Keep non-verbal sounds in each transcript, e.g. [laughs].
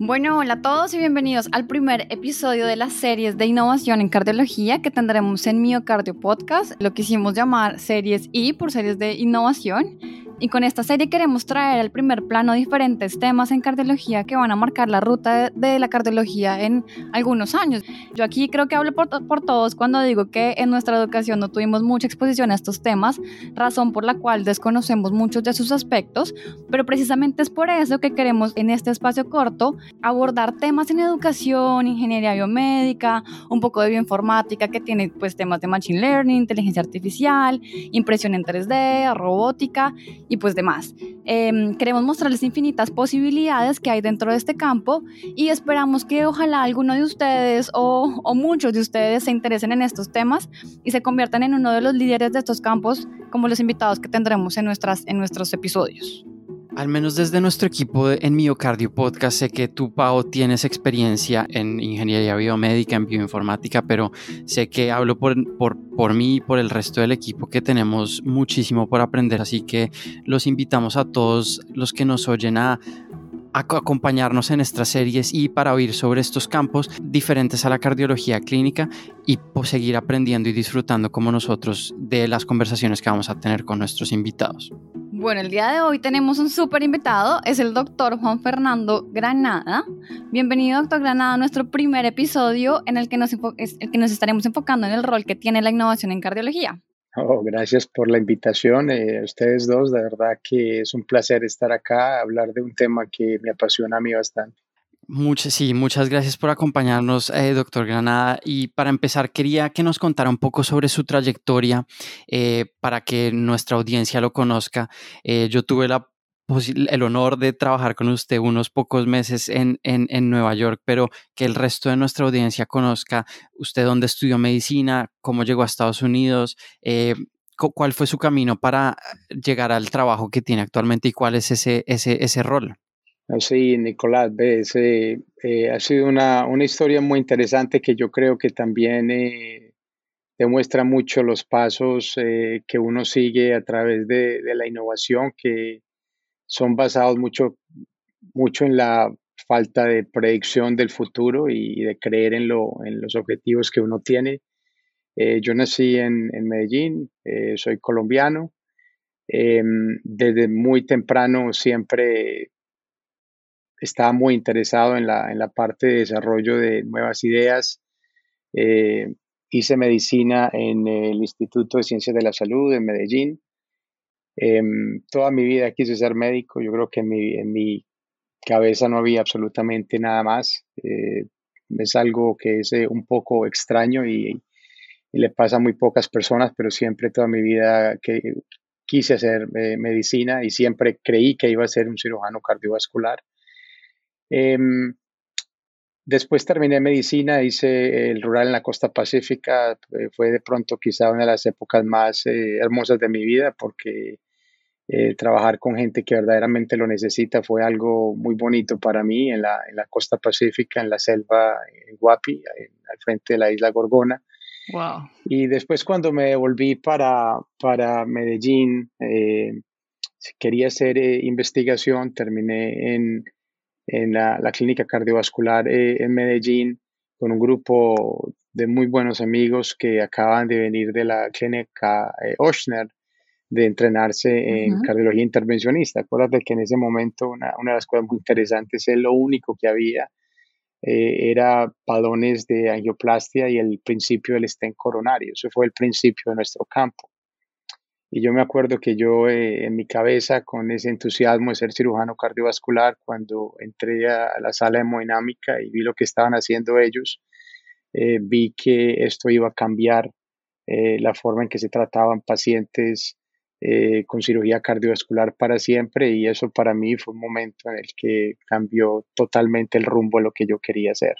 Bueno, hola a todos y bienvenidos al primer episodio de las series de innovación en cardiología que tendremos en Miocardio Podcast, lo que hicimos llamar series I por series de innovación. Y con esta serie queremos traer al primer plano diferentes temas en cardiología que van a marcar la ruta de, la cardiología en algunos años. Yo aquí creo que hablo por, por, todos cuando digo que en nuestra educación no tuvimos mucha exposición a estos temas, razón por la cual desconocemos muchos de sus aspectos, pero precisamente es por eso que queremos en este espacio corto abordar temas en educación, ingeniería biomédica, un poco de bioinformática que tiene pues temas de machine learning, inteligencia artificial, impresión en 3D, robótica y pues demás. Em, queremos mostrarles infinitas posibilidades que hay dentro de este campo y esperamos que ojalá alguno de ustedes o, o muchos de ustedes se interesen en estos temas y se conviertan en uno de los líderes de estos campos como los invitados que tendremos en, nuestras, en nuestros episodios. Al menos desde nuestro equipo en Miocardio Podcast, sé que tú, Pau, tienes experiencia en ingeniería biomédica, en bioinformática, pero sé que hablo por, por, por mí y por el resto del equipo que tenemos muchísimo por aprender, así que los invitamos a todos los que nos oyen a acompañarnos en estas series y para oír sobre estos campos diferentes a la cardiología clínica y pues, seguir aprendiendo y disfrutando como nosotros de las conversaciones que vamos a tener con nuestros invitados. Bueno, el día de hoy tenemos un súper invitado, es el doctor Juan Fernando Granada. Bienvenido, doctor Granada, a nuestro primer episodio en el que nos, el que nos estaremos enfocando en el rol que tiene la innovación en cardiología. Oh, gracias por la invitación. Eh, ustedes dos, de verdad que es un placer estar acá, hablar de un tema que me apasiona a mí bastante. Muchas, sí, muchas gracias por acompañarnos, eh, doctor Granada. Y para empezar, quería que nos contara un poco sobre su trayectoria eh, para que nuestra audiencia lo conozca. Eh, yo tuve la el honor de trabajar con usted unos pocos meses en, en, en, Nueva York, pero que el resto de nuestra audiencia conozca usted dónde estudió medicina, cómo llegó a Estados Unidos, cuál fue su camino para llegar al trabajo que tiene actualmente y cuál es ese, ese, ese rol. Sí, Nicolás, ves, eh, eh, ha sido una, una, historia muy interesante que yo creo que también eh, demuestra mucho los pasos que uno sigue a través de, de, la innovación, que son basados mucho, mucho en la falta de predicción del futuro y, de creer en, lo, en los objetivos que uno tiene. yo nací en, en Medellín, soy colombiano. Em, desde muy temprano siempre estaba muy interesado en la, en la parte de desarrollo de nuevas ideas. Eh, hice medicina en el Instituto de Ciencias de la Salud en Medellín. Em, toda mi vida quise ser médico. Yo creo que en mi, cabeza no había absolutamente nada más. Eh, es algo que es eh, un poco extraño y, le pasa a muy pocas personas, pero siempre toda mi vida quise hacer medicina y siempre creí que iba a ser un cirujano cardiovascular. Em, después terminé medicina, hice el rural en la costa pacífica, eh, fue de pronto quizá una de las épocas más eh, hermosas de mi vida porque eh, trabajar con gente que verdaderamente lo necesita fue algo muy bonito para mí en la, en la costa pacífica, en la selva, en Guapi, al frente de la isla Gorgona. Wow. Y después cuando me volví para, para Medellín, quería hacer investigación, terminé en en la, clínica cardiovascular eh, en Medellín con un grupo de muy buenos amigos que acaban de venir de la clínica eh, Oshner de entrenarse en cardiología intervencionista. Acuérdate que en ese momento una, una, de las cosas muy interesantes es lo único que había eh, era palones de angioplastia y el principio del estén coronario. Eso fue el principio de nuestro campo. Y yo me acuerdo que yo eh, en mi cabeza, con ese entusiasmo de ser cirujano cardiovascular, cuando entré a, la sala hemodinámica y vi lo que estaban haciendo ellos, eh, vi que esto iba a cambiar eh, la forma en que se trataban pacientes con cirugía cardiovascular para siempre y eso para mí fue un momento en el que cambió totalmente el rumbo de lo que yo quería hacer.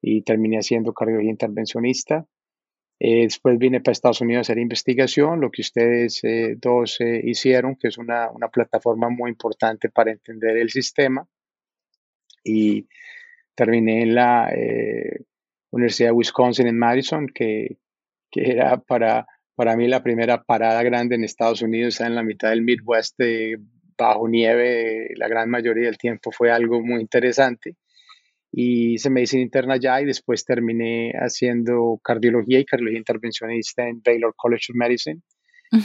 Y terminé haciendo cardiología intervencionista eh, después vine para Estados Unidos a hacer investigación, lo que ustedes eh, dos eh, hicieron, que es una, una, plataforma muy importante para entender el sistema. Y terminé en la Universidad de Wisconsin en Madison, que, que, era para, para mí la primera parada grande en Estados Unidos, en la mitad del Midwest, bajo nieve, la gran mayoría del tiempo fue algo muy interesante. y hice medicina interna allá y después terminé haciendo cardiología y cardiología intervencionista en Baylor College of Medicine,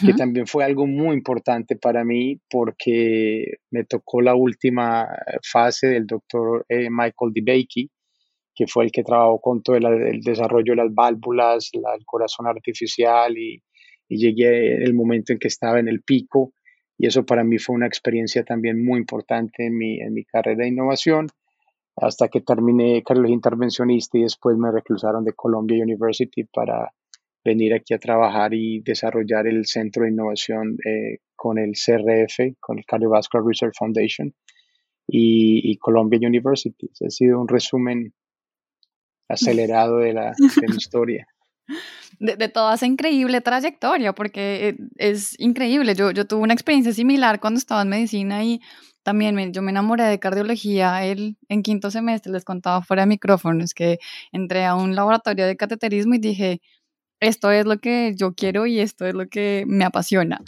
que también fue algo muy importante para mí porque me tocó la última fase del doctor eh, Michael DeBakey, que fue el que trabajó con todo el, desarrollo de las válvulas, el corazón artificial y, y llegué el momento en que estaba en el pico y eso para mí fue una experiencia también muy importante en mi, en mi carrera de innovación hasta que terminé cardiología intervencionista y después me reclusaron de Columbia University para venir aquí a trabajar y desarrollar el centro de innovación eh, con el CRF, con el Cardiovascular Research Foundation y, Columbia University. Ha sido un resumen acelerado de, la, [laughs] de historia. De, toda esa increíble trayectoria, porque eh, es increíble. Yo, yo tuve una experiencia similar cuando estaba en medicina y también me, yo me enamoré de cardiología el, en quinto semestre, les contaba fuera de micrófonos que entré a un laboratorio de cateterismo y dije, esto es lo que yo quiero y esto es lo que me apasiona.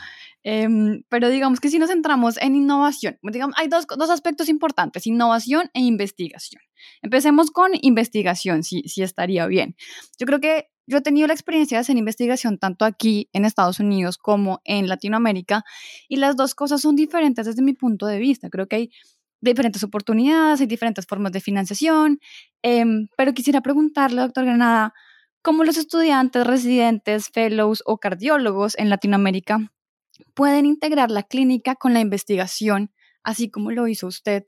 Em, pero digamos que si nos centramos en innovación, digamos, hay dos, dos, aspectos importantes, innovación e investigación. Empecemos con investigación, si, si estaría bien. Yo creo que yo he tenido la experiencia de hacer investigación tanto aquí en Estados Unidos como en Latinoamérica y las dos cosas son diferentes desde mi punto de vista. Creo que hay diferentes oportunidades, hay diferentes formas de financiación, em, pero quisiera preguntarle, doctor Granada, ¿cómo los estudiantes, residentes, fellows o cardiólogos en Latinoamérica pueden integrar la clínica con la investigación, así como lo hizo usted?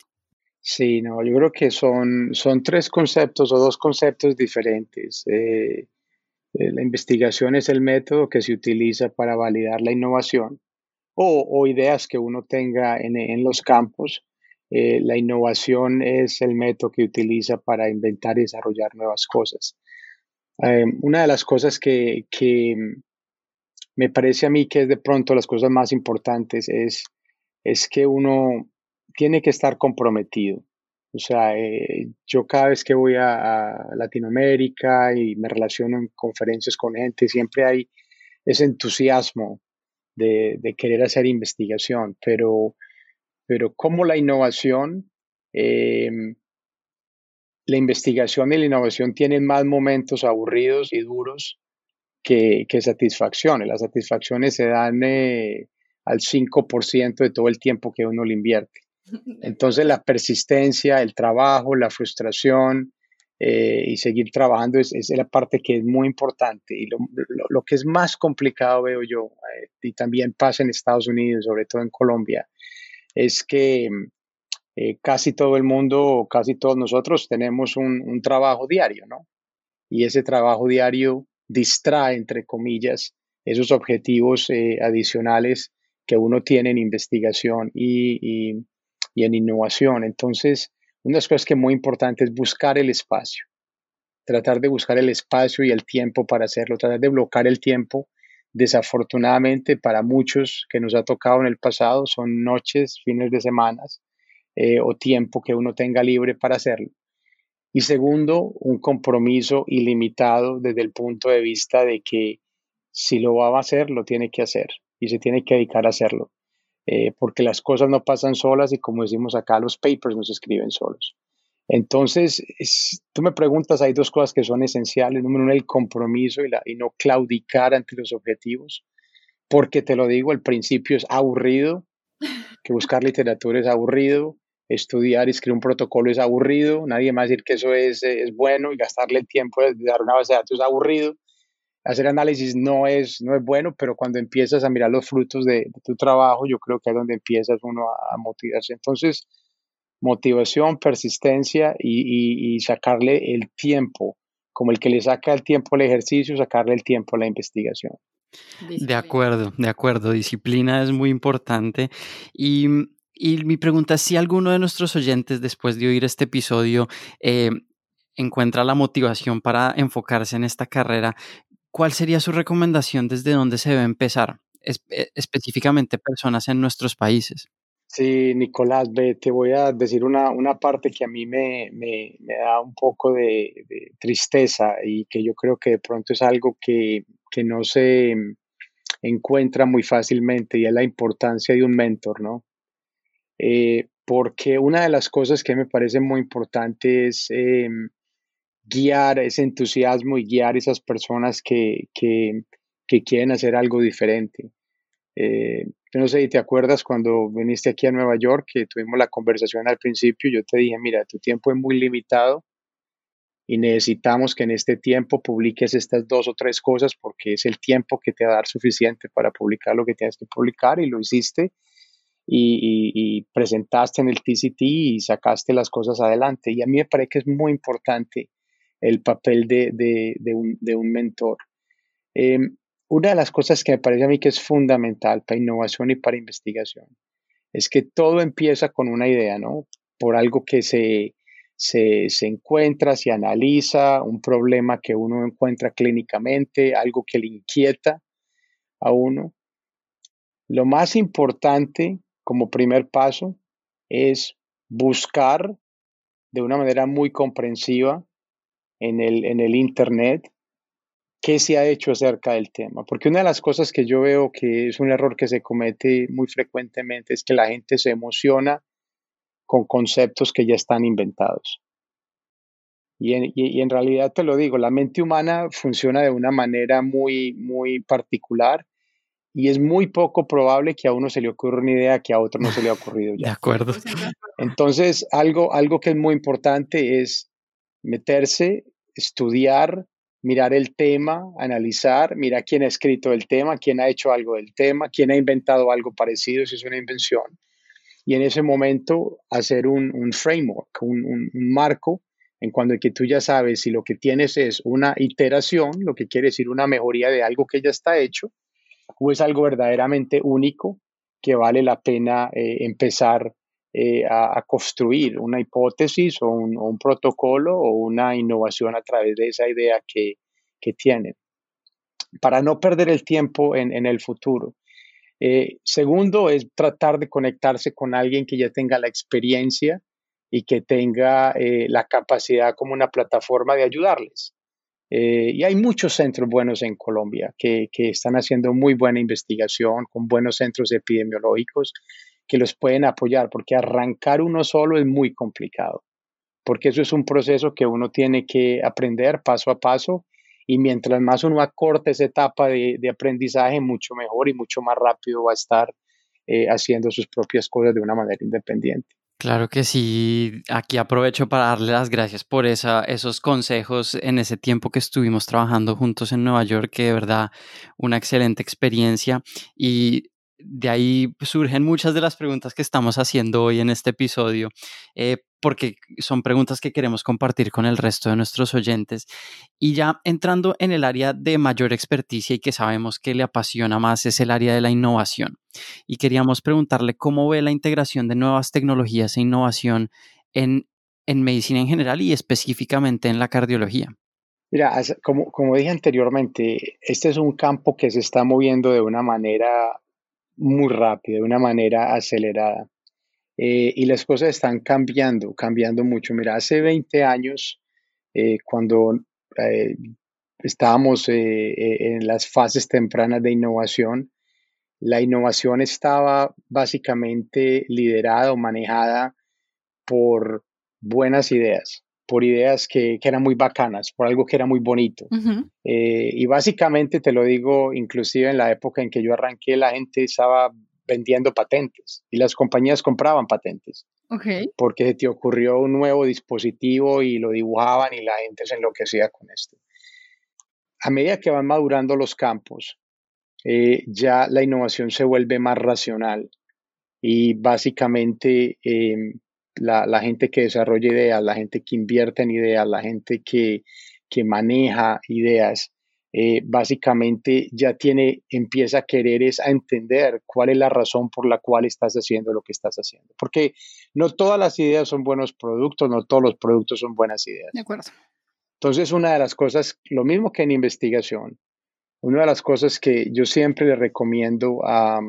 Sí, no, yo creo que son, son tres conceptos o dos conceptos diferentes. Eh, eh, la investigación es el método que se utiliza para validar la innovación o, ideas que uno tenga en, los campos. Eh, la innovación es el método que utiliza para inventar y desarrollar nuevas cosas. Eh, una de las cosas que, me parece a mí que es de pronto las cosas más importantes es, es que uno tiene que estar comprometido. O sea, eh, yo cada vez que voy a, Latinoamérica y me relaciono en conferencias con gente, siempre hay ese entusiasmo de, querer hacer investigación, pero, pero como la innovación, em, la investigación y la innovación tienen más momentos aburridos y duros que, que satisfacciones. Las satisfacciones se dan eh, al 5% de todo el tiempo que uno le invierte. [laughs] Entonces la persistencia, el trabajo, la frustración eh, y seguir trabajando es, la parte que es muy importante. Y lo, que es más complicado, veo yo, eh, y también pasa en Estados Unidos, sobre todo en Colombia, es que eh, casi todo el mundo, casi todos nosotros tenemos un, trabajo diario, ¿no? Y ese trabajo diario distrae, entre comillas, esos objetivos adicionales que uno tiene en investigación y, y en innovación. Entonces, una de las cosas que es muy importante es buscar el espacio, tratar de buscar el espacio y el tiempo para hacerlo, tratar de bloquear el tiempo. Desafortunadamente, para muchos que nos ha tocado en el pasado, son noches, fines de semanas eh, o tiempo que uno tenga libre para hacerlo. Y segundo, un compromiso ilimitado desde el punto de vista de que si lo va a hacer, lo tiene que hacer y se tiene que dedicar a hacerlo. Eh, porque las cosas no pasan solas y como decimos acá, los papers no se escriben solos. Entonces, tú me preguntas, hay dos cosas que son esenciales. Número uno, el compromiso y, la, y no claudicar ante los objetivos, porque te lo digo, el principio es aburrido, que buscar literatura es aburrido, estudiar y escribir un protocolo es aburrido, nadie más decir que eso es, es bueno y gastarle el tiempo de dar una base de datos es aburrido hacer análisis no es, no es bueno, pero cuando empiezas a mirar los frutos de, tu trabajo, yo creo que es donde empiezas uno a, motivarse. Entonces, motivación, persistencia y, sacarle el tiempo, como el que le saca el tiempo al ejercicio, sacarle el tiempo a la investigación. De acuerdo, de acuerdo. Disciplina es muy importante. Y, mi pregunta es si alguno de nuestros oyentes, después de oír este episodio, eh, encuentra la motivación para enfocarse en esta carrera, ¿cuál sería su recomendación desde dónde se debe empezar, eh, específicamente personas en nuestros países? Sí, Nicolás, te voy a decir una, parte que a mí me, da un poco de, tristeza y que yo creo que de pronto es algo que, no se encuentra muy fácilmente y es la importancia de un mentor, ¿no? Eh, porque una de las cosas que me parece muy importante es em, guiar ese entusiasmo y guiar esas personas que, que, quieren hacer algo diferente. Eh, yo no sé si te acuerdas cuando viniste aquí a Nueva York, que tuvimos la conversación al principio, yo te dije, mira, tu tiempo es muy limitado y necesitamos que en este tiempo publiques estas dos o tres cosas porque es el tiempo que te va a dar suficiente para publicar lo que tienes que publicar y lo hiciste y, presentaste en el TCT y sacaste las cosas adelante. Y a mí me parece que es muy importante el papel de, un, mentor. Em, una de las cosas que me parece a mí que es fundamental para innovación y para investigación es que todo empieza con una idea, ¿no? Por algo que se, se, se, encuentra, se analiza, un problema que uno encuentra clínicamente, algo que le inquieta a uno. Lo más importante como primer paso es buscar de una manera muy comprensiva en el, en el Internet qué se ha hecho acerca del tema. Porque una de las cosas que yo veo que es un error que se comete muy frecuentemente es que la gente se emociona con conceptos que ya están inventados. Y en, y en, realidad te lo digo, la mente humana funciona de una manera muy, muy particular y es muy poco probable que a uno se le ocurra una idea que a otro no se le ha ocurrido [laughs] ya. De acuerdo. [laughs] Entonces, algo, algo que es muy importante es meterse, estudiar, mirar el tema, analizar, mirar quién ha escrito el tema, quién ha hecho algo del tema, quién ha inventado algo parecido, si es una invención. Y en ese momento hacer un, un framework, un, un, un marco en cuando que tú ya sabes si lo que tienes es una iteración, lo que quiere decir una mejoría de algo que ya está hecho, o es algo verdaderamente único que vale la pena eh, empezar eh, a, construir una hipótesis o un, protocolo o una innovación a través de esa idea que, que tienen, para no perder el tiempo en, el futuro. Eh, segundo es tratar de conectarse con alguien que ya tenga la experiencia y que tenga la capacidad como una plataforma de ayudarles. Eh, y hay muchos centros buenos en Colombia que, que, están haciendo muy buena investigación con buenos centros epidemiológicos que los pueden apoyar, porque arrancar uno solo es muy complicado, porque eso es un proceso que uno tiene que aprender paso a paso y mientras más uno acorte esa etapa de, de aprendizaje, mucho mejor y mucho más rápido va a estar eh, haciendo sus propias cosas de una manera independiente. Claro que sí, aquí aprovecho para darle las gracias por esa, esos consejos en ese tiempo que estuvimos trabajando juntos en Nueva York, que de verdad una excelente experiencia y de ahí surgen muchas de las preguntas que estamos haciendo hoy en este episodio, eh, porque son preguntas que queremos compartir con el resto de nuestros oyentes. Y ya entrando en el área de mayor experticia y que sabemos que le apasiona más es el área de la innovación. Y queríamos preguntarle cómo ve la integración de nuevas tecnologías e innovación en, en medicina en general y específicamente en la cardiología. Mira, como, como dije anteriormente, este es un campo que se está moviendo de una manera muy rápida, de una manera acelerada. Eh, y las cosas están cambiando, cambiando mucho. Mira, hace 20 años, eh, cuando eh, estábamos en las fases tempranas de innovación, la innovación estaba básicamente liderada o manejada por buenas ideas por ideas que, que, eran muy bacanas, por algo que era muy bonito. Eh, y básicamente te lo digo, inclusive en la época en que yo arranqué, la gente estaba vendiendo patentes y las compañías compraban patentes. Okay. Porque te ocurrió un nuevo dispositivo y lo dibujaban y la gente se enloquecía con esto. A medida que van madurando los campos, eh, ya la innovación se vuelve más racional y básicamente eh, la, gente que desarrolla ideas, la gente que invierte en ideas, la gente que, maneja ideas, eh, básicamente ya tiene, empieza a querer es a entender cuál es la razón por la cual estás haciendo lo que estás haciendo. Porque no todas las ideas son buenos productos, no todos los productos son buenas ideas. De acuerdo. Entonces, una de las cosas, lo mismo que en investigación, una de las cosas que yo siempre le recomiendo a,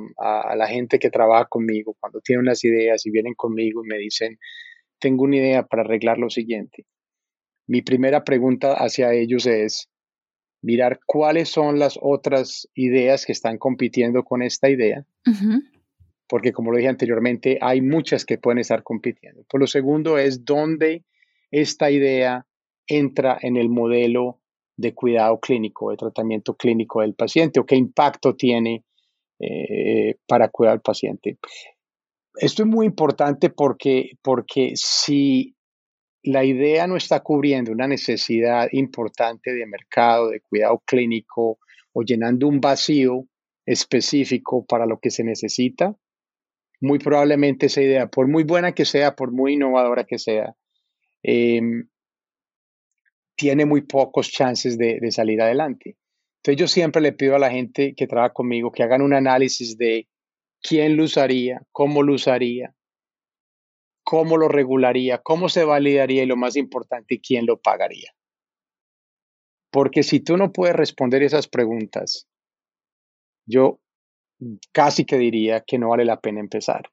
la gente que trabaja conmigo, cuando tiene unas ideas y vienen conmigo y me dicen, tengo una idea para arreglar lo siguiente. Mi primera pregunta hacia ellos es mirar cuáles son las otras ideas que están compitiendo con esta idea porque como lo dije anteriormente, hay muchas que pueden estar compitiendo. Por lo segundo es dónde esta idea entra en el modelo de cuidado clínico, de tratamiento clínico del paciente o qué impacto tiene eh, para cuidar al paciente. Esto es muy importante porque, porque si la idea no está cubriendo una necesidad importante de mercado, de cuidado clínico o llenando un vacío específico para lo que se necesita, muy probablemente esa idea, por muy buena que sea, por muy innovadora que sea, em, tiene muy pocos chances de, salir adelante. Entonces yo siempre le pido a la gente que trabaja conmigo que hagan un análisis de quién lo usaría, cómo lo usaría, cómo lo regularía, cómo se validaría y lo más importante, quién lo pagaría. Porque si tú no puedes responder esas preguntas, yo casi que diría que no vale la pena empezar.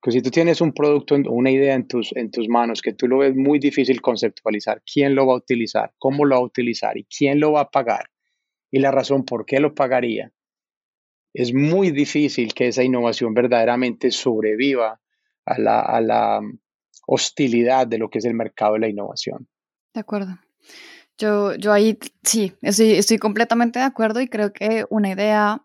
Porque si tú tienes un producto, una idea en tus, en tus manos que tú lo ves muy difícil conceptualizar, quién lo va a utilizar, cómo lo va a utilizar y quién lo va a pagar y la razón por qué lo pagaría, es muy difícil que esa innovación verdaderamente sobreviva a la, a la hostilidad de lo que es el mercado de la innovación. De acuerdo. Yo, yo ahí sí, estoy, estoy completamente de acuerdo y creo que una idea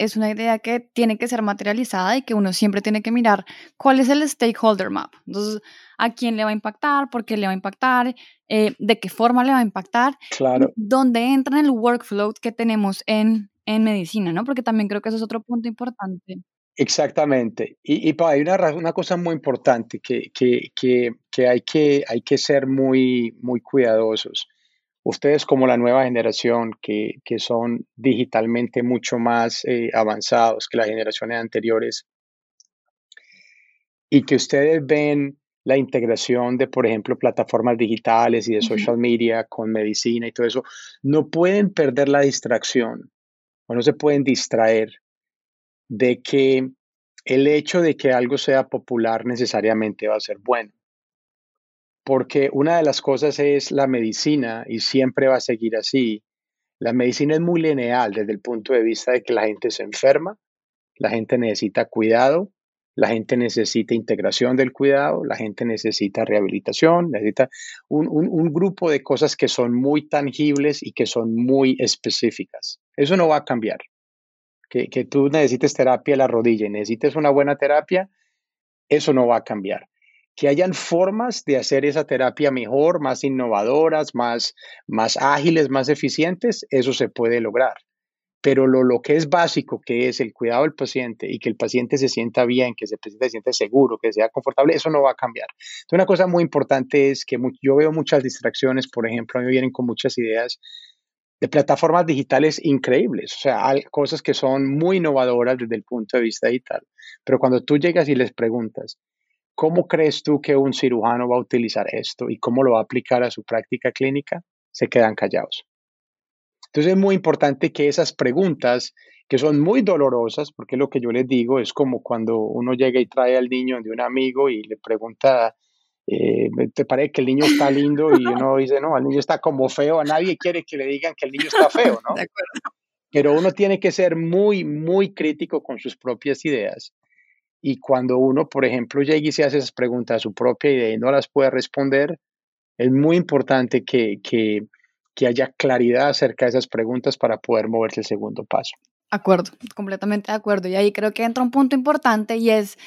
es una idea que tiene que ser materializada y que uno siempre tiene que mirar cuál es el stakeholder map. Entonces, a quién le va a impactar, por qué le va a impactar, eh, de qué forma le va a impactar, claro. dónde entra en el workflow que tenemos en, en medicina, ¿no? Porque también creo que eso es otro punto importante. Exactamente. Y, y hay una, una cosa muy importante que, que, que, que, hay que hay que ser muy, muy cuidadosos. Ustedes como la nueva generación que, que son digitalmente mucho más eh, avanzados que las generaciones anteriores y que ustedes ven la integración de, por ejemplo, plataformas digitales y de social media con medicina y todo eso, no pueden perder la distracción o no se pueden distraer de que el hecho de que algo sea popular necesariamente va a ser bueno. Porque una de las cosas es la medicina y siempre va a seguir así. La medicina es muy lineal desde el punto de vista de que la gente se enferma, la gente necesita cuidado, la gente necesita integración del cuidado, la gente necesita rehabilitación, necesita un, grupo de cosas que son muy tangibles y que son muy específicas. Eso no va a cambiar que, tú necesites terapia de la rodilla y necesites una buena terapia, eso no va a cambiar. Que hayan formas de hacer esa terapia mejor, más innovadoras, más, más ágiles, más eficientes, eso se puede lograr. Pero lo, lo que es básico, que es el cuidado del paciente y que el paciente se sienta bien, que el paciente se sienta seguro, que sea confortable, eso no va a cambiar. Entonces, una cosa muy importante es que yo veo muchas distracciones, por ejemplo, a mí vienen con muchas ideas de plataformas digitales increíbles, o sea, hay cosas que son muy innovadoras desde el punto de vista digital. Pero cuando tú llegas y les preguntas, ¿cómo crees tú que un cirujano va a utilizar esto y cómo lo va a aplicar a su práctica clínica? Se quedan callados. Entonces es muy importante que esas preguntas, que son muy dolorosas, porque lo que yo les digo es como cuando uno llega y trae al niño de un amigo y le pregunta, eh, te parece que el niño está lindo y uno dice, no, el niño está como feo, a nadie quiere que le digan que el niño está feo, ¿no? [laughs] Pero uno tiene que ser muy, muy crítico con sus propias ideas. Y cuando uno, por ejemplo, llega y se hace esas preguntas a su propia idea y no las puede responder, es muy importante que, que, que haya claridad acerca de esas preguntas para poder moverse el segundo paso. Acuerdo, completamente de acuerdo. Y ahí creo que entra un punto importante y es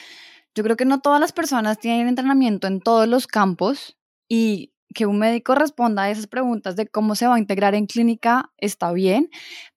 yo creo que no todas las personas tienen entrenamiento en todos los campos y que un médico responda a esas preguntas de cómo se va a integrar en clínica está bien,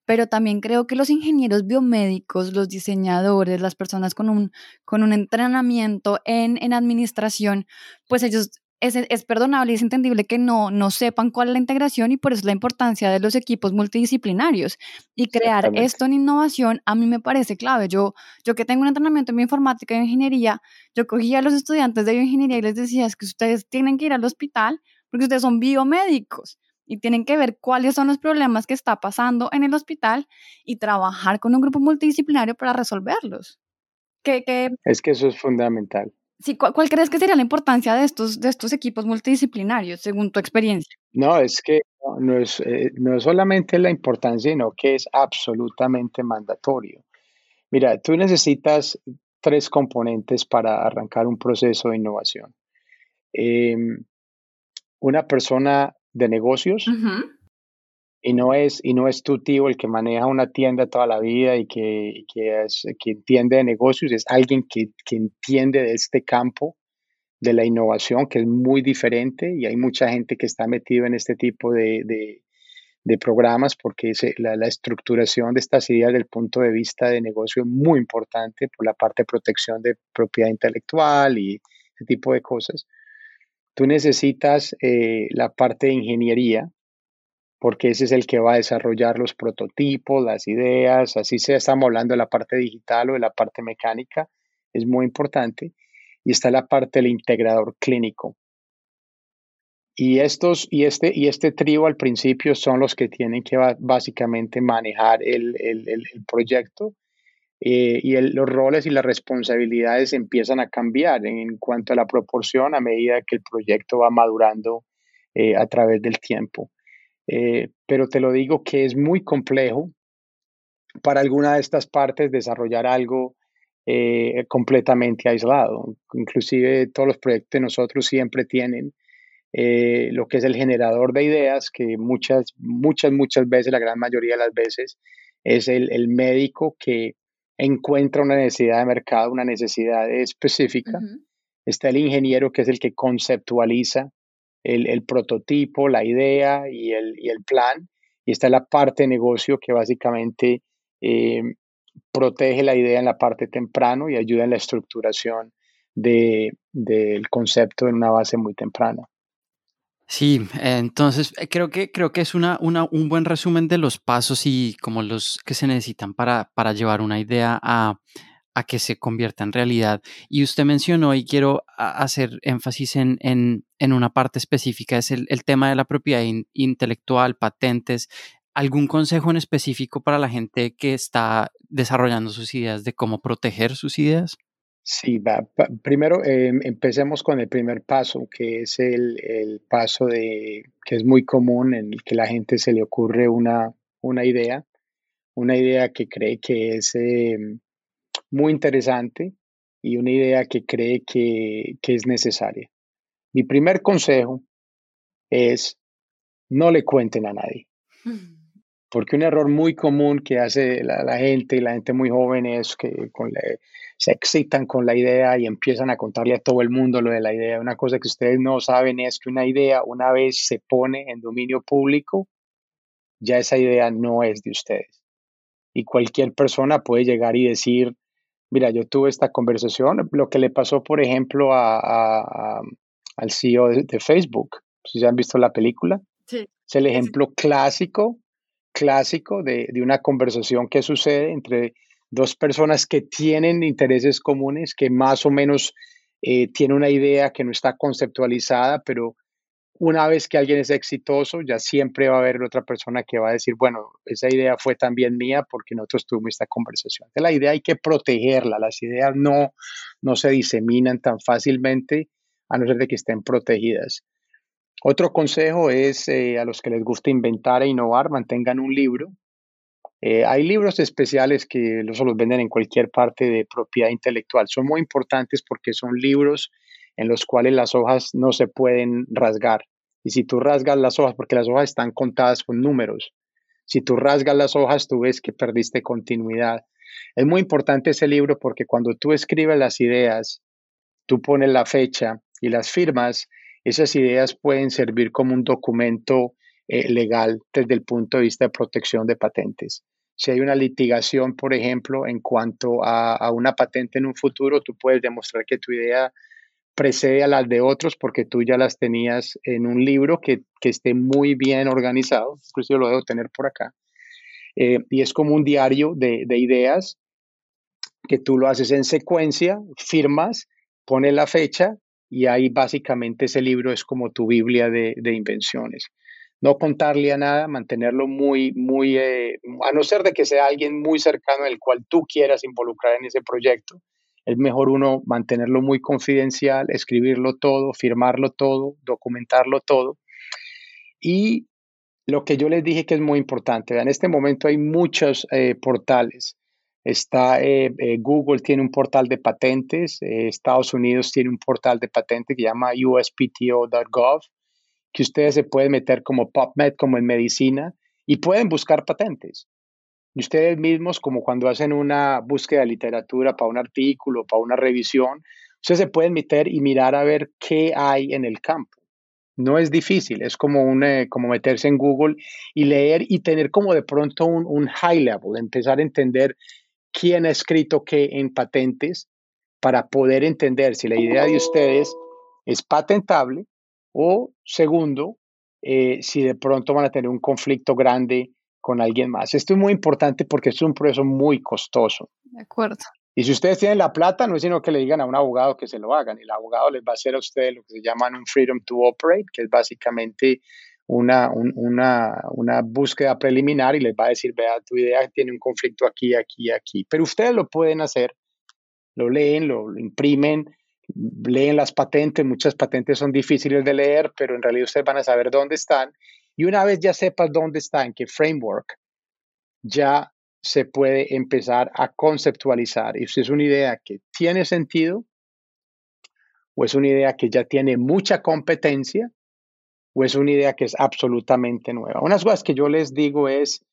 pero también creo que los ingenieros biomédicos, los diseñadores, las personas con un, con un entrenamiento en, en administración, pues ellos es, perdonable y es entendible que no, no sepan cuál es la integración y por eso la importancia de los equipos multidisciplinarios. Y crear esto en innovación a mí me parece clave. Yo, yo que tengo un entrenamiento en bioinformática y ingeniería, yo cogía a los estudiantes de bioingeniería y les decía es que ustedes tienen que ir al hospital porque ustedes son biomédicos y tienen que ver cuáles son los problemas que está pasando en el hospital y trabajar con un grupo multidisciplinario para resolverlos. Que, Es que eso es fundamental. Sí, ¿cuál, crees que sería la importancia de estos, de estos equipos multidisciplinarios, según tu experiencia? No, es que no es, eh, no es solamente la importancia, sino que es absolutamente mandatorio. Mira, tú necesitas tres componentes para arrancar un proceso de innovación. Em, una persona de negocios y, no es, y no es tu tío el que maneja una tienda toda la vida y que, que, es, que entiende de negocios, es alguien que, que entiende de este campo de la innovación, que es muy diferente y hay mucha gente que está metido en este tipo de, de, programas porque la, la, estructuración de estas ideas del punto de vista de negocio es muy importante por la parte de protección de propiedad intelectual y ese tipo de cosas. Tú necesitas eh, la parte de ingeniería, porque ese es el que va a desarrollar los prototipos, las ideas, así sea, estamos hablando de la parte digital o de la parte mecánica, es muy importante. Y está la parte del integrador clínico. Y, estos, y, este, y este trío al principio son los que tienen que básicamente manejar el, el, el proyecto eh, y los roles y las responsabilidades empiezan a cambiar en cuanto a la proporción a medida que el proyecto va madurando eh, a través del tiempo. Eh, pero te lo digo que es muy complejo para alguna de estas partes desarrollar algo completamente aislado. Inclusive todos los proyectos de nosotros siempre tienen lo que es el generador de ideas, que muchas, muchas, muchas veces, la gran mayoría de las veces, es el, el médico que encuentra una necesidad de mercado, una necesidad específica. Está el ingeniero que es el que conceptualiza el, prototipo, la idea y el, el, plan. Y está la parte de negocio que básicamente eh, protege la idea en la parte temprano y ayuda en la estructuración del concepto en una base muy temprana. Sí, entonces eh, creo que, creo que es una, un buen resumen de los pasos y como los que se necesitan para, para llevar una idea a, que se convierta en realidad. Y usted mencionó, y quiero hacer énfasis en, en, una parte específica, es el, tema de la propiedad intelectual, patentes. ¿Algún consejo en específico para la gente que está desarrollando sus ideas de cómo proteger sus ideas? Sí, va, primero em, empecemos con el primer paso, que es el, paso de que es muy común en el que la gente se le ocurre una, una idea, una idea que cree que es em, muy interesante y una idea que cree que, es necesaria. Mi primer consejo es no le cuenten a nadie. [laughs] Porque un error muy común que hace la, la gente y la gente muy joven es que con la, se excitan con la idea y empiezan a contarle a todo el mundo lo de la idea. Una cosa que ustedes no saben es que una idea, una vez se pone en dominio público, ya esa idea no es de ustedes. Y cualquier persona puede llegar y decir, mira, yo tuve esta conversación, lo que le pasó, por ejemplo, a, al CEO de, Facebook, si ya han visto la película, es el ejemplo clásico, clásico de, una conversación que sucede entre dos personas que tienen intereses comunes, que más o menos eh, tienen una idea que no está conceptualizada, pero una vez que alguien es exitoso, ya siempre va a haber otra persona que va a decir, bueno, esa idea fue también mía porque nosotros tuvimos esta conversación. la idea hay que protegerla, las ideas no, no se diseminan tan fácilmente a no ser de que estén protegidas. Otro consejo es eh, a los que les gusta inventar e innovar, mantengan un libro eh, hay libros especiales que los, los venden en cualquier parte de propiedad intelectual. Son muy importantes porque son libros en los cuales las hojas no se pueden rasgar. Y si tú rasgas las hojas, porque las hojas están contadas con números, si tú rasgas las hojas, tú ves que perdiste continuidad. Es muy importante ese libro porque cuando tú escribes las ideas, tú pones la fecha y las firmas, esas ideas pueden servir como un documento eh, legal desde el punto de vista de protección de patentes. Si hay una litigación, por ejemplo, en cuanto a, una patente en un futuro, tú puedes demostrar que tu idea precede a las de otros porque tú ya las tenías en un libro que, esté muy bien organizado, incluso lo debo tener por acá, eh, y es como un diario de, ideas que tú lo haces en secuencia, firmas, pones la fecha y ahí básicamente ese libro es como tu Biblia de invenciones no contarle a nada, mantenerlo muy, muy, eh, a no ser de que sea alguien muy cercano el cual tú quieras involucrar en ese proyecto, es mejor uno mantenerlo muy confidencial, escribirlo todo, firmarlo todo, documentarlo todo. Y lo que yo les dije que es muy importante, en este momento hay muchos eh, portales Está eh, eh, Google tiene un portal de patentes, Estados Unidos tiene un portal de patentes que llama uspto.gov, que ustedes se pueden meter como PubMed, como en medicina, y pueden buscar patentes. Y ustedes mismos, como cuando hacen una búsqueda de literatura para un artículo, para una revisión, ustedes se pueden meter y mirar a ver qué hay en el campo. No es difícil, es como, un, eh, como meterse en Google y leer y tener como de pronto un, un high level, empezar a entender quién ha escrito qué en patentes para poder entender si la idea de ustedes es patentable o segundo, eh, si de pronto van a tener un conflicto grande con alguien más. Esto es muy importante porque es un proceso muy costoso. De acuerdo. Y si ustedes tienen la plata, no es sino que le digan a un abogado que se lo hagan. El abogado les va a hacer a ustedes lo que se llama un freedom to operate, que es básicamente una, una, una búsqueda preliminar y les va a decir, vea, tu idea tiene un conflicto aquí, aquí, aquí. Pero ustedes lo pueden hacer, lo leen, lo, imprimen, leen las patentes. Muchas patentes son difíciles de leer, pero en realidad ustedes van a saber dónde están. Y una vez ya sepas dónde están, qué framework, ya se puede empezar a conceptualizar. Y si es una idea que tiene sentido, o es una idea que ya tiene mucha competencia, o es una idea que es absolutamente nueva. Unas cosas que yo les digo es,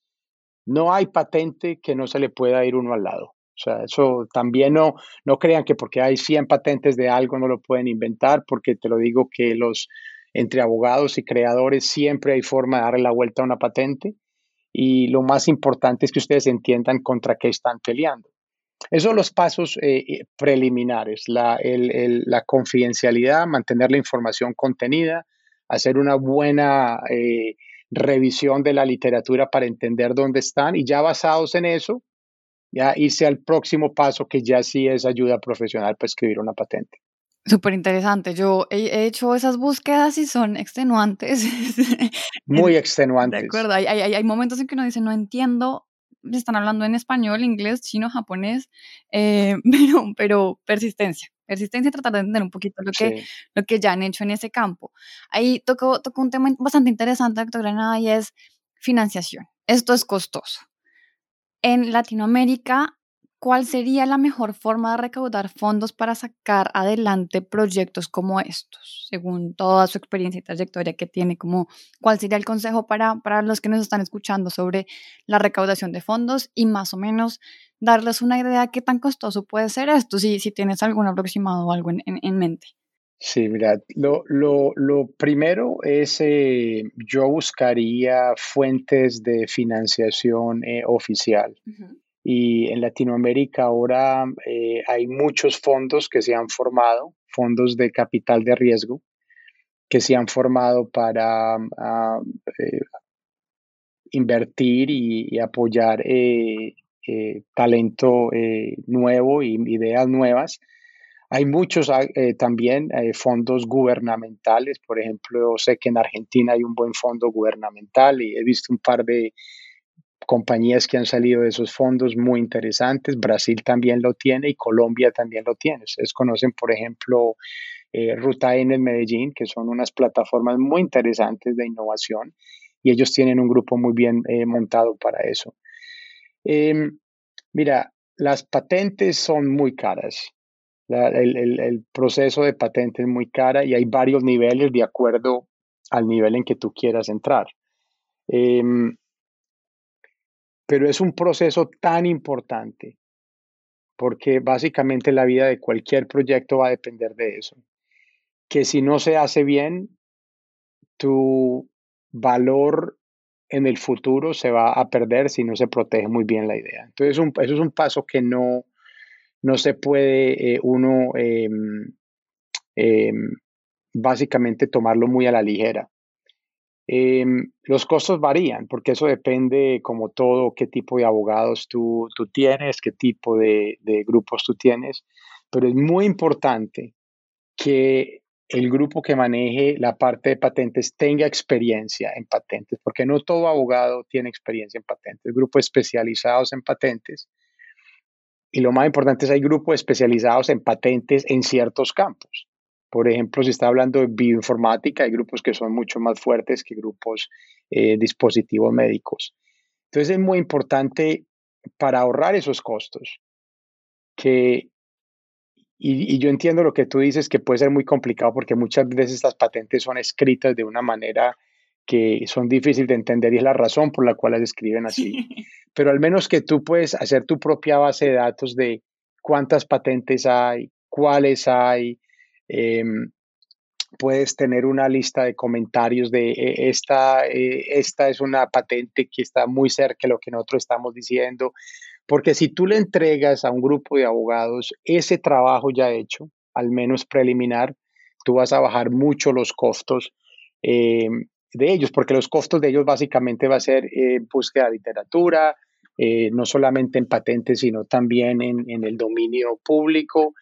no hay patente que no se le pueda ir uno al lado. O sea, eso también no, no crean que porque hay 100 patentes de algo no lo pueden inventar, porque te lo digo que los entre abogados y creadores siempre hay forma de darle la vuelta a una patente y lo más importante es que ustedes entiendan contra qué están peleando. Esos son los pasos eh, eh, preliminares, la, la, confidencialidad, mantener la información contenida, hacer una buena eh, revisión de la literatura para entender dónde están y ya basados en eso, ya irse al próximo paso que ya sí es ayuda profesional para escribir una patente. Súper interesante. Yo he, hecho esas búsquedas y son extenuantes. [laughs] Muy extenuantes. De acuerdo. Hay, hay, hay, momentos en que uno dice, no entiendo, están hablando en español, inglés, chino, japonés, eh, [laughs] pero, pero persistencia. Persistencia y tratar de entender un poquito lo que, lo que ya han hecho en ese campo. Ahí tocó, tocó un tema bastante interesante, doctor Granada, y es financiación. Esto es costoso. En Latinoamérica ¿cuál sería la mejor forma de recaudar fondos para sacar adelante proyectos como estos? Según toda su experiencia y trayectoria que tiene, como, ¿cuál sería el consejo para, para los que nos están escuchando sobre la recaudación de fondos y más o menos darles una idea de qué tan costoso puede ser esto, si, si tienes algún aproximado o algo en, en, mente? Sí, mira, lo, lo, lo primero es, eh, yo buscaría fuentes de financiación eh, oficial y en Latinoamérica ahora eh, hay muchos fondos que se han formado, fondos de capital de riesgo, que se han formado para ah, eh, invertir y, apoyar eh, talento nuevo y ideas nuevas. Hay muchos ah, también fondos gubernamentales, por ejemplo, sé que en Argentina hay un buen fondo gubernamental y he visto un par de, compañías que han salido de esos fondos muy interesantes. Brasil también lo tiene y Colombia también lo tiene. Ustedes conocen, por ejemplo, eh, Ruta N en Medellín, que son unas plataformas muy interesantes de innovación y ellos tienen un grupo muy bien eh, montado para eso. Em, mira, las patentes son muy caras. el, proceso de patente es muy cara y hay varios niveles de acuerdo al nivel en que tú quieras entrar. Pero es un proceso tan importante porque básicamente la vida de cualquier proyecto va a depender de eso, que si no se hace bien, tu valor en el futuro se va a perder si no se protege muy bien la idea. Entonces, eso es un paso que no, no se puede eh, uno em, em, básicamente tomarlo muy a la ligera. Em, los costos varían porque eso depende, como todo, qué tipo de abogados tú, tú tienes, qué tipo de, de, grupos tú tienes, pero es muy importante que el grupo que maneje la parte de patentes tenga experiencia en patentes, porque no todo abogado tiene experiencia en patentes, grupos especializados en patentes. Y lo más importante es hay grupos especializados en patentes en ciertos campos. Por ejemplo, si está hablando de bioinformática, hay grupos que son mucho más fuertes que grupos eh, dispositivos médicos. Entonces es muy importante para ahorrar esos costos, que, y, yo entiendo lo que tú dices, que puede ser muy complicado porque muchas veces estas patentes son escritas de una manera que son difíciles de entender y es la razón por la cual las escriben así. [laughs] Pero al menos que tú puedes hacer tu propia base de datos de cuántas patentes hay, cuáles hay, em, puedes tener una lista de comentarios de eh, esta, eh, esta es una patente que está muy cerca de lo que nosotros estamos diciendo, porque si tú le entregas a un grupo de abogados ese trabajo ya hecho, al menos preliminar, tú vas a bajar mucho los costos eh, de ellos, porque los costos de ellos básicamente va a ser búsqueda de literatura, no solamente en patentes, sino también en el dominio público,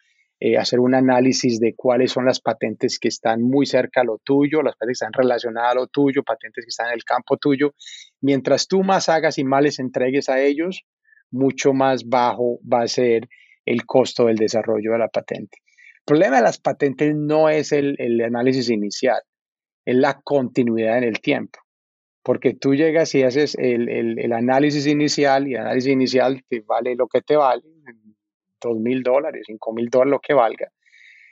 eh, hacer un análisis de cuáles son las patentes que están muy cerca a lo tuyo, las patentes que están relacionadas a lo tuyo, patentes que están en el campo tuyo. Mientras tú más hagas y más les entregues a ellos, mucho más bajo va a ser el costo del desarrollo de la patente. El problema de las patentes no es el, análisis inicial, es la continuidad en el tiempo porque tú llegas y haces el, el, análisis inicial y el análisis inicial te vale lo que te vale, dos mil dólares, cinco mil dólares, lo que valga.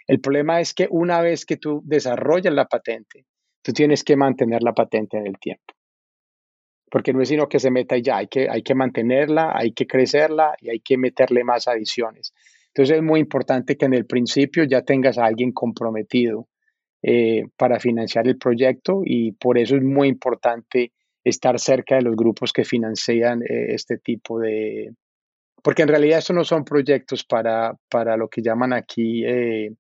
El problema es que una vez que tú desarrollas la patente, tú tienes que mantener la patente en el tiempo. Porque no es sino que se meta y ya, hay que, hay que mantenerla, hay que crecerla y hay que meterle más adiciones. Entonces es muy importante que en el principio ya tengas a alguien comprometido eh, para financiar el proyecto y por eso es muy importante estar cerca de los grupos que financian eh, este tipo de, porque en realidad estos no son proyectos para, para lo que llaman aquí eh,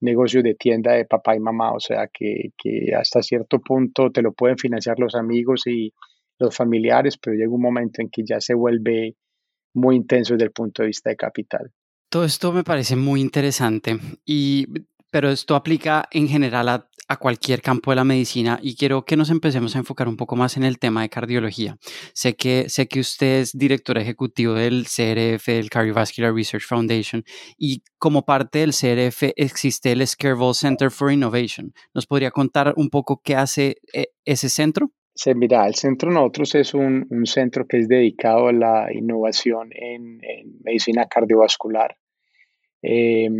negocios de tienda de papá y mamá, o sea que, que, hasta cierto punto te lo pueden financiar los amigos y los familiares, pero llega un momento en que ya se vuelve muy intenso desde el punto de vista de capital. Todo esto me parece muy interesante y pero esto aplica en general a, cualquier campo de la medicina y quiero que nos empecemos a enfocar un poco más en el tema de cardiología. Sé que, sé que usted es director ejecutivo del CRF, del Cardiovascular Research Foundation, y como parte del CRF existe el Scareball Center for Innovation. ¿Nos podría contar un poco qué hace eh, ese centro? Sí, mira, el centro nosotros es un, centro que es dedicado a la innovación en, medicina cardiovascular. Eh,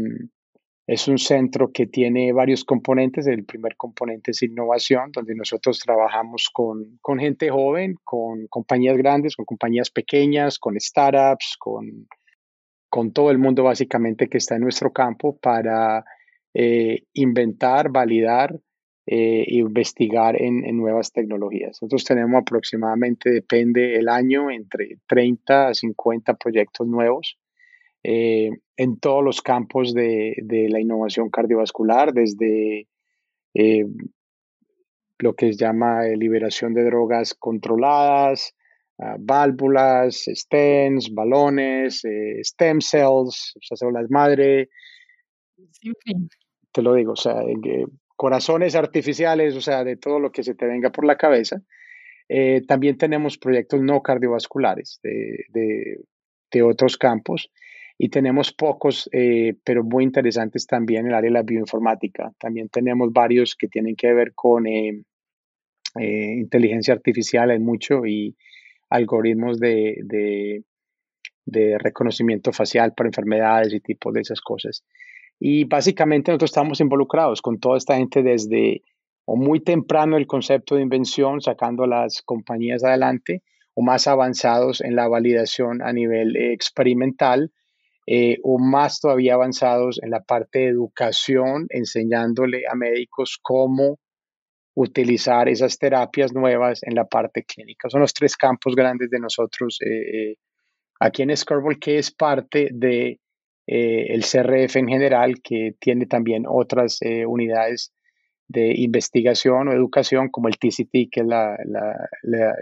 es un centro que tiene varios componentes. El primer componente es innovación, donde nosotros trabajamos con, gente joven, con compañías grandes, con compañías pequeñas, con startups, con, con todo el mundo básicamente que está en nuestro campo para eh, inventar, validar e investigar en, en, nuevas tecnologías. Nosotros tenemos aproximadamente, depende el año, entre 30 a 50 proyectos nuevos eh, en todos los campos de, la innovación cardiovascular, desde eh, lo que se llama eh, liberación de drogas controladas, ah, válvulas, stents, balones, stem cells, o sea, células madre. Te lo digo, o sea, corazones artificiales, o sea, de todo lo que se te venga por la cabeza. también tenemos proyectos no cardiovasculares de, de otros campos y tenemos pocos, eh, pero muy interesantes también en el área de la bioinformática. También tenemos varios que tienen que ver con eh, eh, inteligencia artificial, hay mucho, y algoritmos de, de, de, reconocimiento facial para enfermedades y tipos de esas cosas. Y básicamente nosotros estamos involucrados con toda esta gente desde o muy temprano el concepto de invención, sacando a las compañías adelante, o más avanzados en la validación a nivel experimental, eh, o más todavía avanzados en la parte de educación, enseñándole a médicos cómo utilizar esas terapias nuevas en la parte clínica. Son los tres campos grandes de nosotros eh, eh, aquí en Scarborough, que es parte de el CRF en general, que tiene también otras unidades de investigación o educación, como el TCT, que es la, la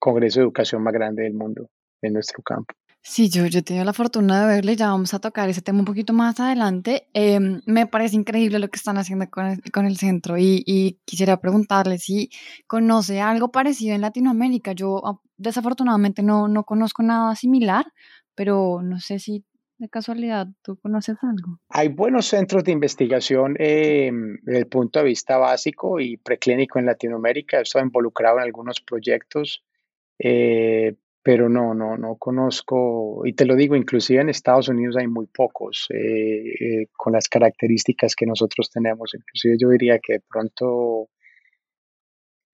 Congreso de Educación más grande del mundo en nuestro campo. Sí, yo, yo he tenido la fortuna de verle, ya vamos a tocar ese tema un poquito más adelante. Em, me parece increíble lo que están haciendo con el, con el centro y, y, quisiera preguntarle si conoce algo parecido en Latinoamérica. Yo ah, desafortunadamente no, no conozco nada similar, pero no sé si de casualidad tú conoces algo. Hay buenos centros de investigación eh, desde el punto de vista básico y preclínico en Latinoamérica. He estado involucrado en algunos proyectos. Eh, pero no, no, no conozco, y te lo digo, inclusive en Estados Unidos hay muy pocos eh, eh, con las características que nosotros tenemos. Inclusive yo diría que de pronto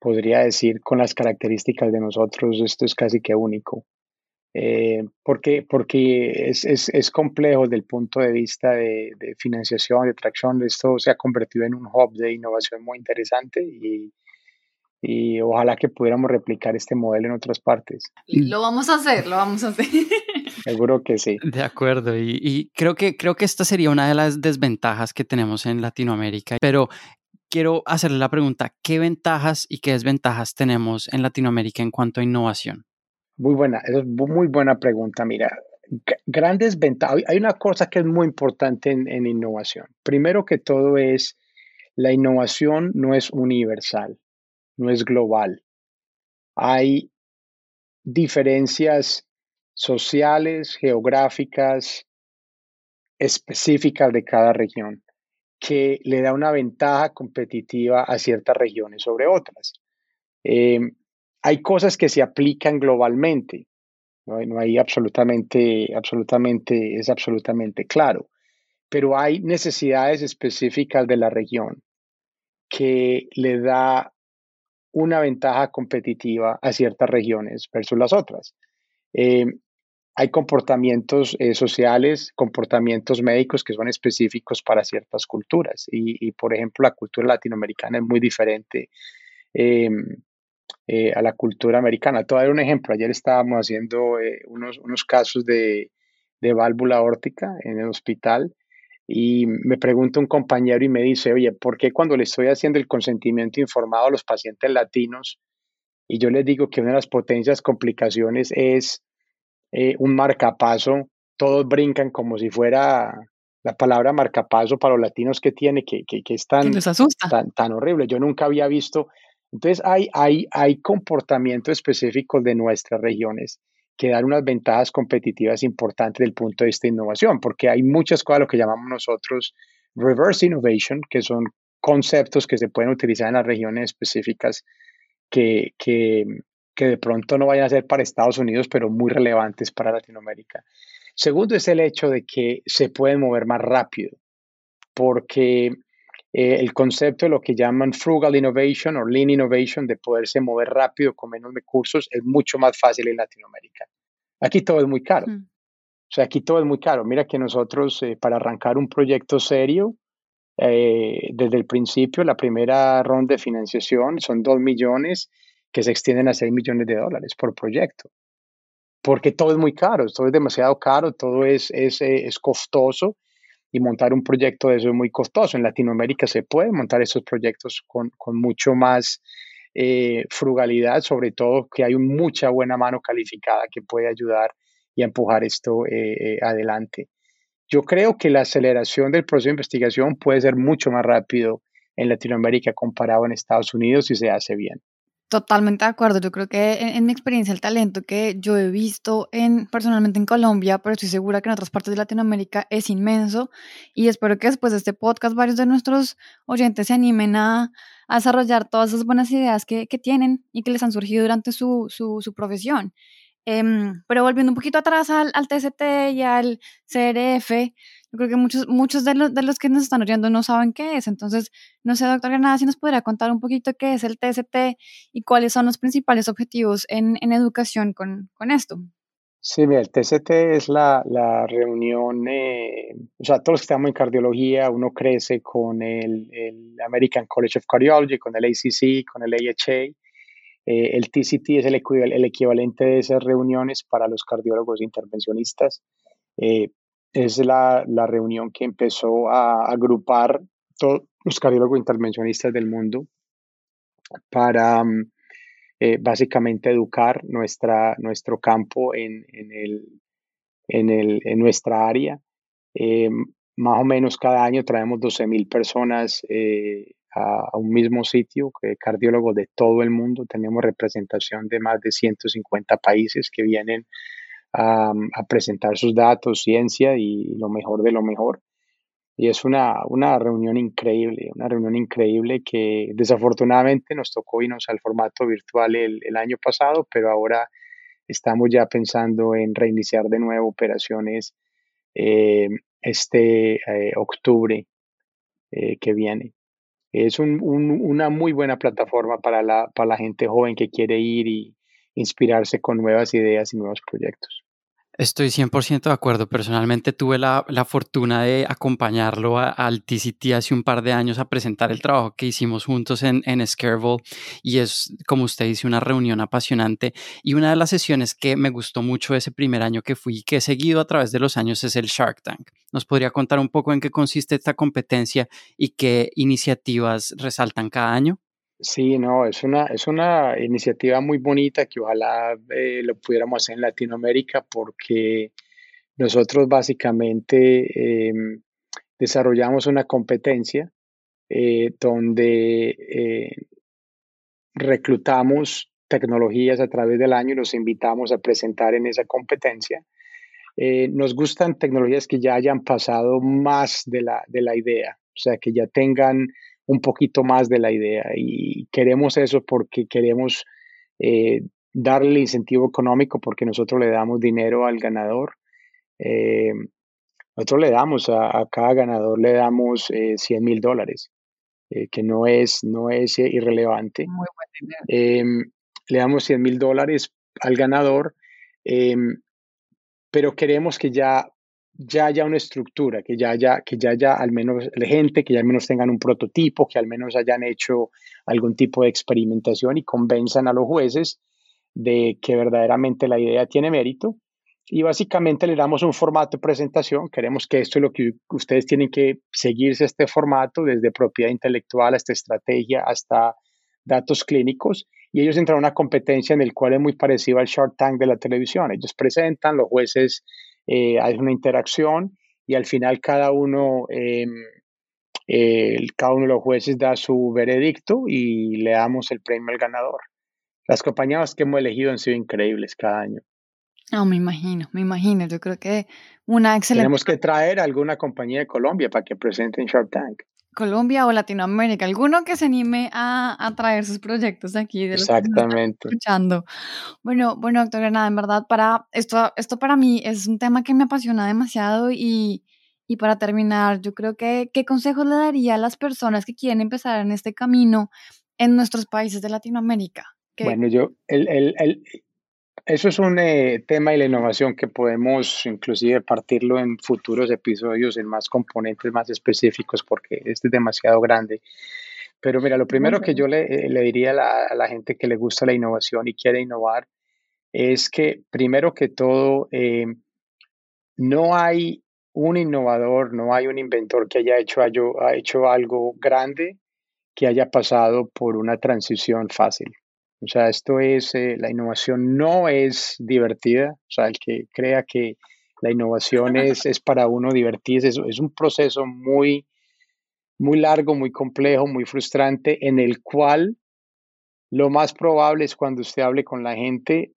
podría decir con las características de nosotros, esto es casi que único. Eh, porque porque es, es, es, complejo desde el punto de vista de, de, financiación, de tracción. Esto se ha convertido en un hub de innovación muy interesante y, y ojalá que pudiéramos replicar este modelo en otras partes. Lo vamos a hacer, lo vamos a hacer. [laughs] Seguro que sí. De acuerdo, y, y, creo, que, creo que esta sería una de las desventajas que tenemos en Latinoamérica, pero quiero hacerle la pregunta, ¿qué ventajas y qué desventajas tenemos en Latinoamérica en cuanto a innovación? Muy buena, es muy buena pregunta. Mira, grandes ventajas. Hay una cosa que es muy importante en, en innovación. Primero que todo es, la innovación no es universal, no es global. Hay diferencias sociales, geográficas, específicas de cada región que le da una ventaja competitiva a ciertas regiones sobre otras. Eh, hay cosas que se aplican globalmente, no no hay, absolutamente, absolutamente, es absolutamente claro, pero hay necesidades específicas de la región que le da una ventaja competitiva a ciertas regiones versus las otras. Eh, hay comportamientos eh, sociales, comportamientos médicos que son específicos para ciertas culturas y, por ejemplo, la cultura latinoamericana es muy diferente eh, eh, a la cultura americana. Te voy un ejemplo. Ayer estábamos haciendo unos, unos, casos de, de, válvula órtica en el hospital y me pregunta un compañero y me dice, oye, ¿por qué cuando le estoy haciendo el consentimiento informado a los pacientes latinos y yo les digo que una de las potencias complicaciones es eh, un marcapaso, todos brincan como si fuera la palabra marcapaso para los latinos que tiene, que, que, que es tan, tan, tan horrible. Yo nunca había visto. Entonces hay, hay, hay comportamientos específicos de nuestras regiones que dan unas ventajas competitivas importantes desde el punto de vista de innovación, porque hay muchas cosas, lo que llamamos nosotros reverse innovation, que son conceptos que se pueden utilizar en las regiones específicas que, que, que de pronto no vayan a ser para Estados Unidos, pero muy relevantes para Latinoamérica. Segundo es el hecho de que se pueden mover más rápido, porque eh, el concepto de lo que llaman frugal innovation o lean innovation, de poderse mover rápido con menos recursos, es mucho más fácil en Latinoamérica. Aquí todo es muy caro. Mm. O sea, aquí todo es muy caro. Mira que nosotros, eh, para arrancar un proyecto serio, eh, desde el principio, la primera ronda de financiación son 2 millones que se extienden a 6 millones de dólares por proyecto. Porque todo es muy caro, todo es demasiado caro, todo es, es, es costoso y montar un proyecto de eso es muy costoso. En Latinoamérica se puede montar esos proyectos con, con mucho más eh, frugalidad, sobre todo que hay mucha buena mano calificada que puede ayudar y empujar esto eh, eh, adelante. Yo creo que la aceleración del proceso de investigación puede ser mucho más rápido en Latinoamérica comparado en Estados Unidos si se hace bien. Totalmente de acuerdo. Yo creo que en, mi experiencia el talento que yo he visto en, personalmente en Colombia, pero estoy segura que en otras partes de Latinoamérica es inmenso y espero que después de este podcast varios de nuestros oyentes se animen a, a desarrollar todas esas buenas ideas que, que, tienen y que les han surgido durante su, su, su profesión. Um, pero volviendo un poquito atrás al, al TCT y al CRF, yo creo que muchos, muchos de, los, de los que nos están oyendo no saben qué es. Entonces, no sé, doctor Granada, si nos podría contar un poquito qué es el TCT y cuáles son los principales objetivos en, en educación con, con, esto. Sí, mira, el TCT es la, la reunión, eh, o sea, todos los que estamos en cardiología, uno crece con el, el, American College of Cardiology, con el ACC, con el AHA. Eh, el TCT es el, el, equivalente de esas reuniones para los cardiólogos intervencionistas. Eh, es la, la reunión que empezó a agrupar todos los cardiólogos intervencionistas del mundo para mm, eh, básicamente educar nuestra, nuestro campo en, en, el, en, el, en nuestra área. Eh, más o menos cada año traemos 12.000 personas eh, a, a, un mismo sitio, cardiólogos de todo el mundo. Tenemos representación de más de 150 países que vienen a, presentar sus datos, ciencia y lo mejor de lo mejor. Y es una, una reunión increíble, una reunión increíble que desafortunadamente nos tocó irnos al formato virtual el, año pasado, pero ahora estamos ya pensando en reiniciar de nuevo operaciones este octubre que viene. Es una muy buena plataforma para la, para la gente joven que quiere ir y inspirarse con nuevas ideas y nuevos proyectos. Estoy 100% de acuerdo. Personalmente tuve la, fortuna de acompañarlo al TCT hace un par de años a presentar el trabajo que hicimos juntos en, en y es, como usted dice, una reunión apasionante. Y una de las sesiones que me gustó mucho ese primer año que fui y que he seguido a través de los años es el Shark Tank. ¿Nos podría contar un poco en qué consiste esta competencia y qué iniciativas resaltan cada año? Sí, no, es una, es una iniciativa muy bonita que ojalá eh, lo pudiéramos hacer en Latinoamérica porque nosotros básicamente em, desarrollamos una competencia eh, donde eh, reclutamos tecnologías a través del año y los invitamos a presentar en esa competencia. nos gustan tecnologías que ya hayan pasado más de la, de la idea, o sea, que ya tengan un poquito más de la idea y queremos eso porque queremos eh, darle el incentivo económico porque nosotros le damos dinero al ganador. Eh, nosotros le damos a, cada ganador, le damos 100 eh, mil dólares, que no es, no es irrelevante. Em, le damos 100 mil dólares al ganador, em, pero queremos que ya ya haya una estructura, que ya haya, que ya haya al menos gente, que ya al menos tengan un prototipo, que al menos hayan hecho algún tipo de experimentación y convenzan a los jueces de que verdaderamente la idea tiene mérito. Y básicamente le damos un formato de presentación. Queremos que esto es lo que ustedes tienen que seguirse este formato, desde propiedad intelectual hasta estrategia, hasta datos clínicos. Y ellos entran a una competencia en el cual es muy parecido al Shark Tank de la televisión. Ellos presentan, los jueces eh, hay una interacción y al final cada uno, em, cada uno de los jueces da su veredicto y le damos el premio al ganador. Las compañías que hemos elegido han sido increíbles cada año. No, me imagino, me imagino. Yo creo que una excelente. Tenemos que traer alguna compañía de Colombia para que presenten Shark Tank. Colombia o Latinoamérica, alguno que se anime a, a traer sus proyectos aquí. De Exactamente. escuchando. Bueno, bueno, doctor Granada, en verdad, para esto, esto para mí es un tema que me apasiona demasiado y, y para terminar, yo creo que, ¿qué consejos le daría a las personas que quieren empezar en este camino en nuestros países de Latinoamérica? Bueno, yo, el, el, el, eso es un eh, tema y la innovación que podemos inclusive partirlo en futuros episodios en más componentes más específicos porque este es demasiado grande. Pero mira, lo primero que yo le, eh, diría a la, gente que le gusta la innovación y quiere innovar es que primero que todo, eh, no hay un innovador, no hay un inventor que haya hecho, ha hecho algo grande que haya pasado por una transición fácil. O sea, esto es, eh, la innovación no es divertida. O sea, el que crea que la innovación [laughs] es, es para uno divertirse, es, es un proceso muy, muy largo, muy complejo, muy frustrante, en el cual lo más probable es cuando usted hable con la gente,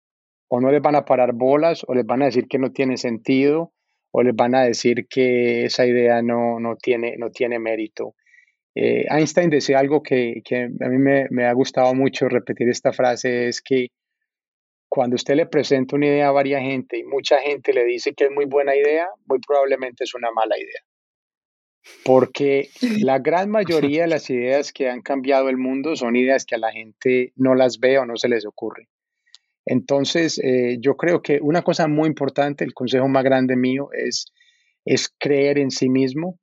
o no les van a parar bolas, o les van a decir que no tiene sentido, o les van a decir que esa idea no, no, tiene, no tiene mérito. Eh, Einstein decía algo que, a mí me, ha gustado mucho repetir esta frase, es que cuando usted le presenta una idea a varias gente y mucha gente le dice que es muy buena idea, muy probablemente es una mala idea. Porque la gran mayoría de las ideas que han cambiado el mundo son ideas que a la gente no las ve o no se les ocurre. Entonces, eh, yo creo que una cosa muy importante, el consejo más grande mío es, es creer en sí mismo,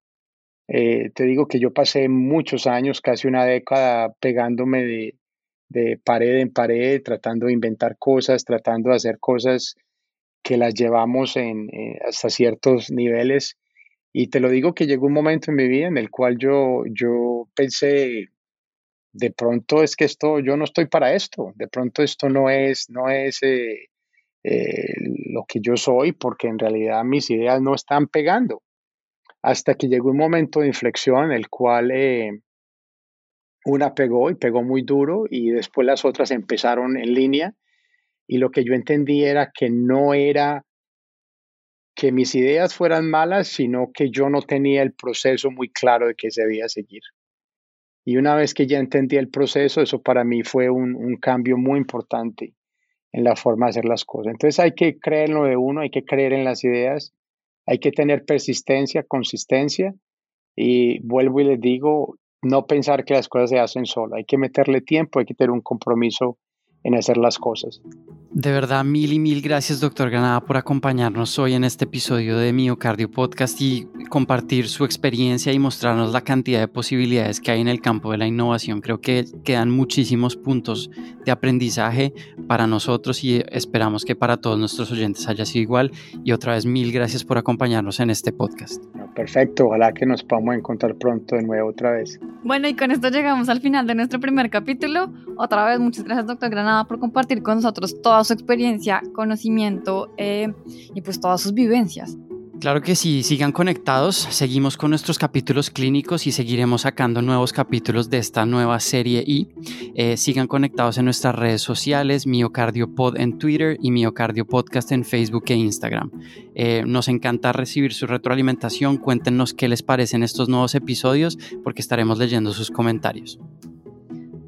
eh, te digo que yo pasé muchos años, casi una década, pegándome de, pared en pared, tratando de inventar cosas, tratando de hacer cosas que las llevamos en, eh, hasta ciertos niveles. Y te lo digo que llegó un momento en mi vida en el cual yo, yo pensé, de pronto es que esto, yo no estoy para esto, de pronto esto no es, no es eh, lo que yo soy, porque en realidad mis ideas no están pegando hasta que llegó un momento de inflexión en el cual eh, una pegó y pegó muy duro y después las otras empezaron en línea y lo que yo entendí era que no era que mis ideas fueran malas, sino que yo no tenía el proceso muy claro de que se debía seguir. Y una vez que ya entendí el proceso, eso para mí fue un, un cambio muy importante. en la forma de hacer las cosas. Entonces hay que creer en lo de uno, hay que creer en las ideas, hay que tener persistencia, consistencia y vuelvo y les digo, no pensar que las cosas se hacen solo, hay que meterle tiempo, hay que tener un compromiso en hacer las cosas. De verdad, mil y mil gracias, doctor Granada, por acompañarnos hoy en este episodio de Miocardio Podcast y compartir su experiencia y mostrarnos la cantidad de posibilidades que hay en el campo de la innovación. Creo que quedan muchísimos puntos de aprendizaje para nosotros y esperamos que para todos nuestros oyentes haya sido igual. Y otra vez, mil gracias por acompañarnos en este podcast. Perfecto, ojalá que nos podamos encontrar pronto de nuevo otra vez. Bueno, y con esto llegamos al final de nuestro primer capítulo. Otra vez, muchas gracias, doctor Granada, por compartir con nosotros toda su experiencia, conocimiento eh, y pues todas sus vivencias. Claro que sí, sigan conectados, seguimos con nuestros capítulos clínicos y seguiremos sacando nuevos capítulos de esta nueva serie y eh, sigan conectados en nuestras redes sociales, Miocardiopod en Twitter y Miocardio Podcast en Facebook e Instagram. Eh, nos encanta recibir su retroalimentación, cuéntenos qué les parecen estos nuevos episodios porque estaremos leyendo sus comentarios.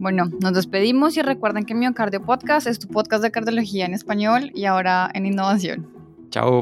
Bueno, nos despedimos y recuerden que Miocardio Podcast es tu podcast de cardiología en español y ahora en innovación. Chao.